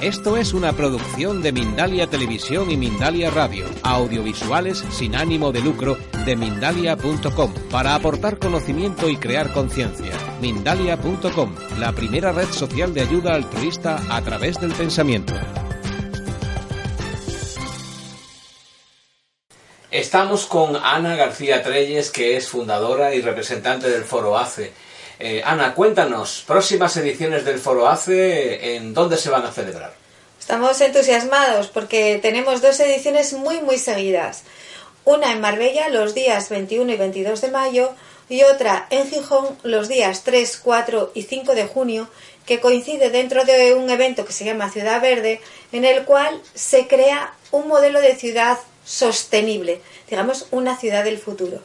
esto es una producción de Mindalia Televisión y Mindalia Radio, audiovisuales sin ánimo de lucro de mindalia.com, para aportar conocimiento y crear conciencia. Mindalia.com, la primera red social de ayuda altruista a través del pensamiento. Estamos con Ana García Treyes, que es fundadora y representante del Foro ACE. Eh, Ana, cuéntanos, próximas ediciones del Foro ACE, ¿en dónde se van a celebrar? Estamos entusiasmados porque tenemos dos ediciones muy, muy seguidas. Una en Marbella los días 21 y 22 de mayo y otra en Gijón los días 3, 4 y 5 de junio, que coincide dentro de un evento que se llama Ciudad Verde, en el cual se crea un modelo de ciudad sostenible, digamos una ciudad del futuro.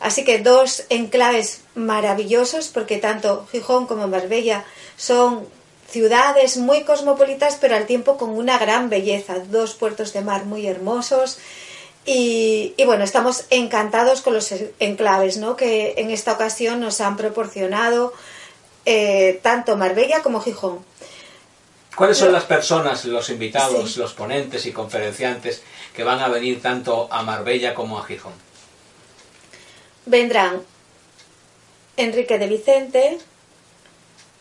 Así que dos enclaves maravillosos, porque tanto Gijón como Marbella son ciudades muy cosmopolitas, pero al tiempo con una gran belleza, dos puertos de mar muy hermosos. Y, bueno, estamos encantados con los enclaves ¿no? que en esta ocasión nos han proporcionado eh, tanto Marbella como Gijón. ¿Cuáles son las personas, los invitados, los ponentes y conferenciantes que van a venir tanto a Marbella como a Gijón? Vendrán Enrique de Vicente,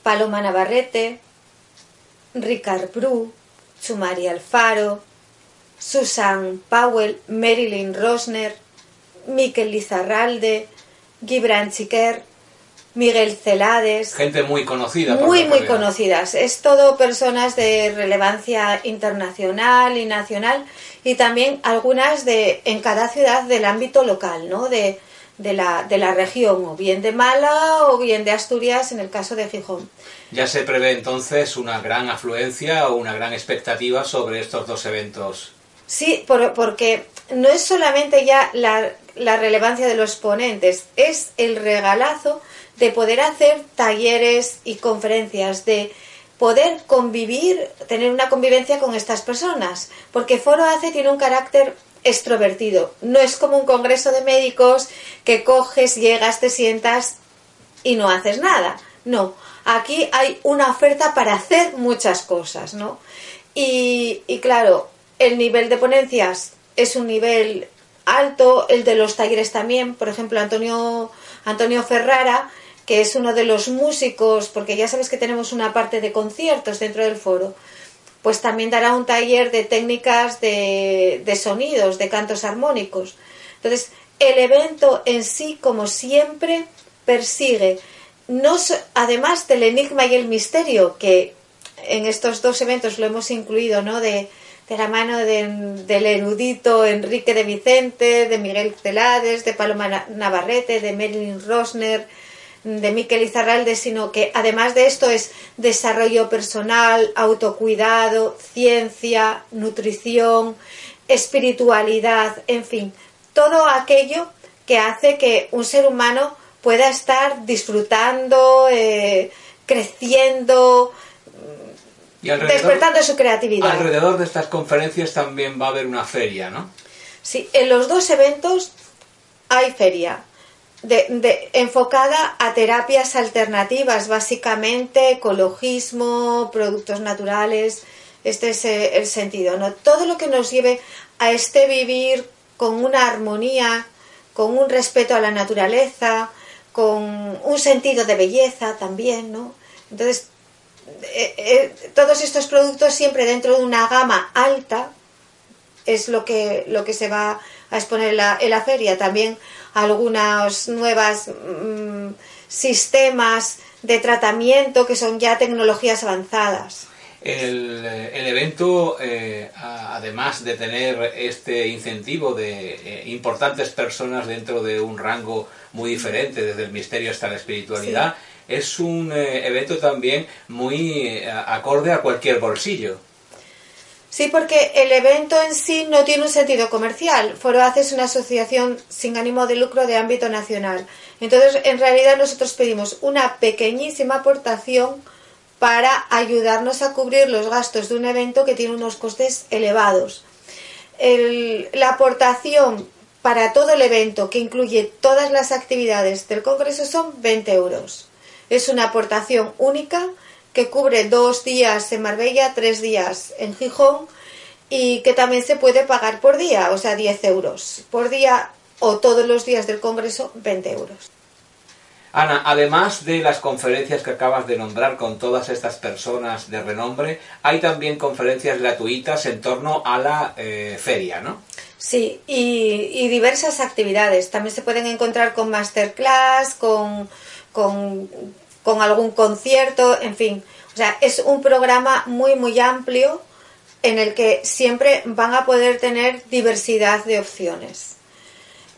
Paloma Navarrete, Ricard Bru, Chumari Alfaro, Susan Powell, Marilyn Rosner, Miquel Lizarralde, Gibran Chiquer, Miguel Celades. Gente muy conocida. muy, muy conocidas. Es todo personas de relevancia internacional y nacional y también algunas de en cada ciudad del ámbito local, ¿no? De, de la, de la región, o bien de Málaga o bien de Asturias en el caso de Gijón. Ya se prevé entonces una gran afluencia o una gran expectativa sobre estos dos eventos. Sí, porque no es solamente ya la, la relevancia de los ponentes, es el regalazo de poder hacer talleres y conferencias, de poder convivir, tener una convivencia con estas personas, porque Foro ACE tiene un carácter extrovertido. No es como un congreso de médicos que coges, llegas, te sientas y no haces nada. No, aquí hay una oferta para hacer muchas cosas, ¿no? Y, claro, el nivel de ponencias es un nivel alto, el de los talleres también, por ejemplo, Antonio, Antonio Ferrara, que es uno de los músicos, porque ya sabes que tenemos una parte de conciertos dentro del foro, pues también dará un taller de técnicas de, sonidos, de cantos armónicos. Entonces, el evento en sí, como siempre, persigue, no además del enigma y el misterio, que en estos dos eventos lo hemos incluido, ¿no? De, la mano del erudito Enrique de Vicente, de Miguel Celades, de Paloma Navarrete, de Marilyn Rosner, de Miquel Izarralde, sino que además de esto es desarrollo personal, autocuidado, ciencia, nutrición, espiritualidad, en fin, todo aquello que hace que un ser humano pueda estar disfrutando, eh, creciendo, despertando su creatividad. Alrededor de estas conferencias también va a haber una feria, ¿no? Sí, en los dos eventos hay feria de, enfocada a terapias alternativas, básicamente ecologismo, productos naturales. Este es eh, el sentido, ¿no? Todo lo que nos lleve a este vivir con una armonía, con un respeto a la naturaleza, con un sentido de belleza también, ¿no? Entonces, eh, eh, todos estos productos siempre dentro de una gama alta es lo que, lo que se va a exponer la, en la feria. También algunos nuevos mm, sistemas de tratamiento que son ya tecnologías avanzadas. El, el evento, eh, además de tener este incentivo de eh, importantes personas dentro de un rango muy diferente, desde el misterio hasta la espiritualidad, es un eh, evento también muy eh, acorde a cualquier bolsillo. Sí, porque el evento en sí no tiene un sentido comercial. Foro Hace es una asociación sin ánimo de lucro de ámbito nacional. Entonces, en realidad nosotros pedimos una pequeñísima aportación para ayudarnos a cubrir los gastos de un evento que tiene unos costes elevados. la aportación para todo el evento, que incluye todas las actividades del Congreso, son 20 euros. Es una aportación única que cubre dos días en Marbella, tres días en Gijón y que también se puede pagar por día, o sea, 10 euros por día o todos los días del Congreso, 20 euros. Ana, además de las conferencias que acabas de nombrar con todas estas personas de renombre, hay también conferencias gratuitas en torno a la eh, feria, ¿no? Sí, y, diversas actividades. También se pueden encontrar con masterclass, con, con, con algún concierto, en fin. O sea, es un programa muy, muy amplio en el que siempre van a poder tener diversidad de opciones.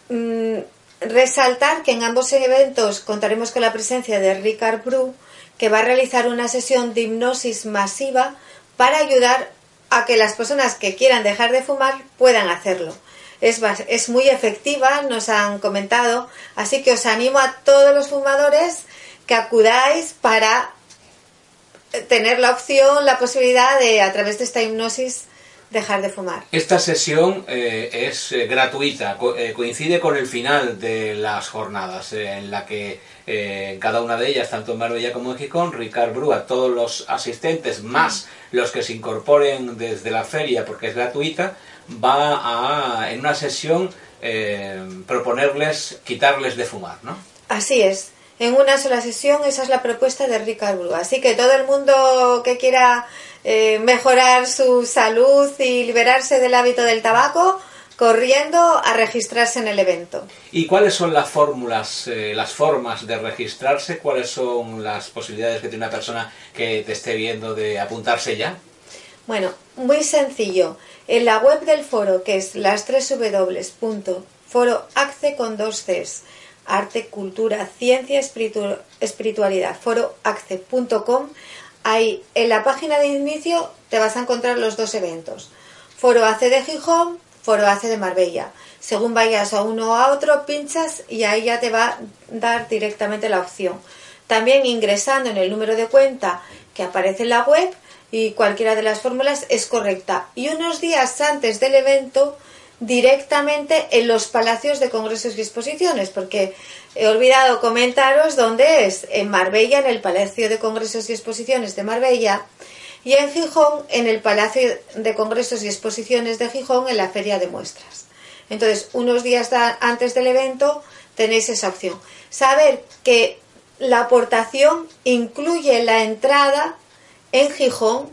Mm, Resaltar que en ambos eventos contaremos con la presencia de Ricard Bru, que va a realizar una sesión de hipnosis masiva para ayudar a que las personas que quieran dejar de fumar puedan hacerlo. Es, es muy efectiva, nos han comentado, así que os animo a todos los fumadores que acudáis para tener la opción, la posibilidad de, a través de esta hipnosis, dejar de fumar. Esta sesión eh, es eh, gratuita, eh, coincide con el final de las jornadas, en la que en cada una de ellas, tanto en Marbella como en Gijón, Ricard Brúa, todos los asistentes, más los que se incorporen desde la feria, porque es gratuita, va a, en una sesión, proponerles quitarles de fumar, ¿no? Así es. En una sola sesión, esa es la propuesta de Ricard Brúa. Así que todo el mundo que quiera eh, mejorar su salud y liberarse del hábito del tabaco, corriendo a registrarse en el evento. ¿Y cuáles son las fórmulas, eh, las formas de registrarse? ¿Cuáles son las posibilidades que tiene una persona que te esté viendo de apuntarse ya? Bueno, muy sencillo. En la web del foro, que es las www.foroacce con dos Cs, arte, cultura, ciencia, espiritualidad, foroacce.com, Ahí, en la página de inicio, te vas a encontrar los dos eventos. Foro AC de Gijón, Foro AC de Marbella. Según vayas a uno o a otro, pinchas y ahí ya te va a dar directamente la opción. También ingresando en el número de cuenta que aparece en la web y cualquiera de las fórmulas es correcta. Y unos días antes del evento directamente en los palacios de congresos y exposiciones, porque he olvidado comentaros dónde es, en Marbella, en el Palacio de Congresos y Exposiciones de Marbella, y en Gijón, en el Palacio de Congresos y Exposiciones de Gijón, en la Feria de Muestras. Entonces, unos días antes del evento tenéis esa opción. Saber que la aportación incluye la entrada en Gijón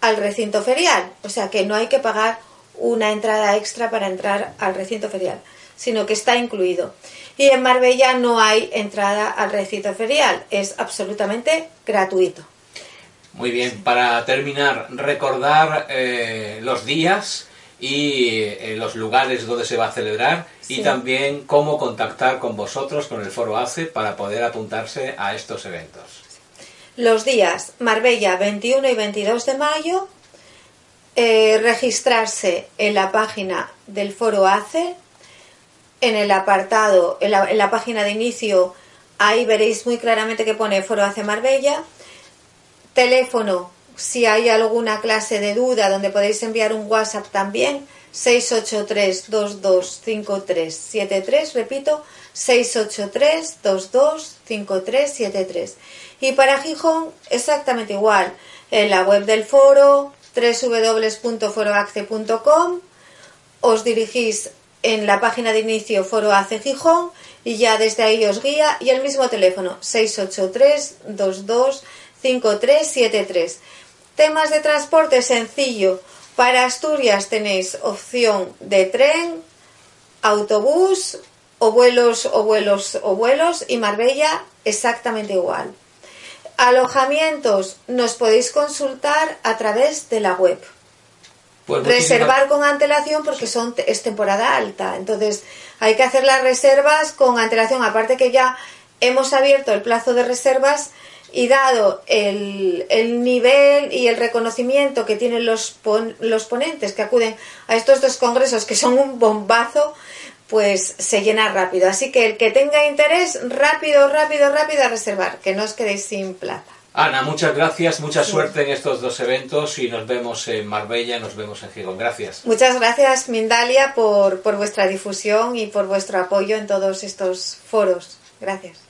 al recinto ferial, o sea que no hay que pagar una entrada extra para entrar al recinto ferial, sino que está incluido. Y en Marbella no hay entrada al recinto ferial, es absolutamente gratuito. Muy bien, para terminar, recordar eh, los días y eh, los lugares donde se va a celebrar y también cómo contactar con vosotros, con el Foro ACE, para poder apuntarse a estos eventos. Los días, Marbella 21 y 22 de mayo, eh, registrarse en la página del foro ACE, en el apartado, en la, página de inicio, ahí veréis muy claramente que pone foro ACE Marbella, teléfono, si hay alguna clase de duda donde podéis enviar un WhatsApp también, 683-225373, repito, 683-225373. Y para Gijón, exactamente igual, en la web del foro, www.foroace.com, os dirigís en la página de inicio Foro Ace Gijón y ya desde ahí os guía y el mismo teléfono 683 22 5373. Temas de transporte sencillo. Para Asturias tenéis opción de tren, autobús o vuelos o vuelos o vuelos y Marbella exactamente igual. Alojamientos nos podéis consultar a través de la web. Pues Reservar con antelación porque son es temporada alta, entonces hay que hacer las reservas con antelación. Aparte que ya hemos abierto el plazo de reservas y dado el, el nivel y el reconocimiento que tienen los, los ponentes que acuden a estos dos congresos, que son un bombazo, pues se llena rápido. Así que el que tenga interés, rápido, rápido, rápido a reservar, que no os quedéis sin plaza. Ana, muchas gracias, mucha suerte en estos dos eventos y nos vemos en Marbella, nos vemos en Gijón. Gracias. Muchas gracias, Mindalia, por, por vuestra difusión y por vuestro apoyo en todos estos foros. Gracias.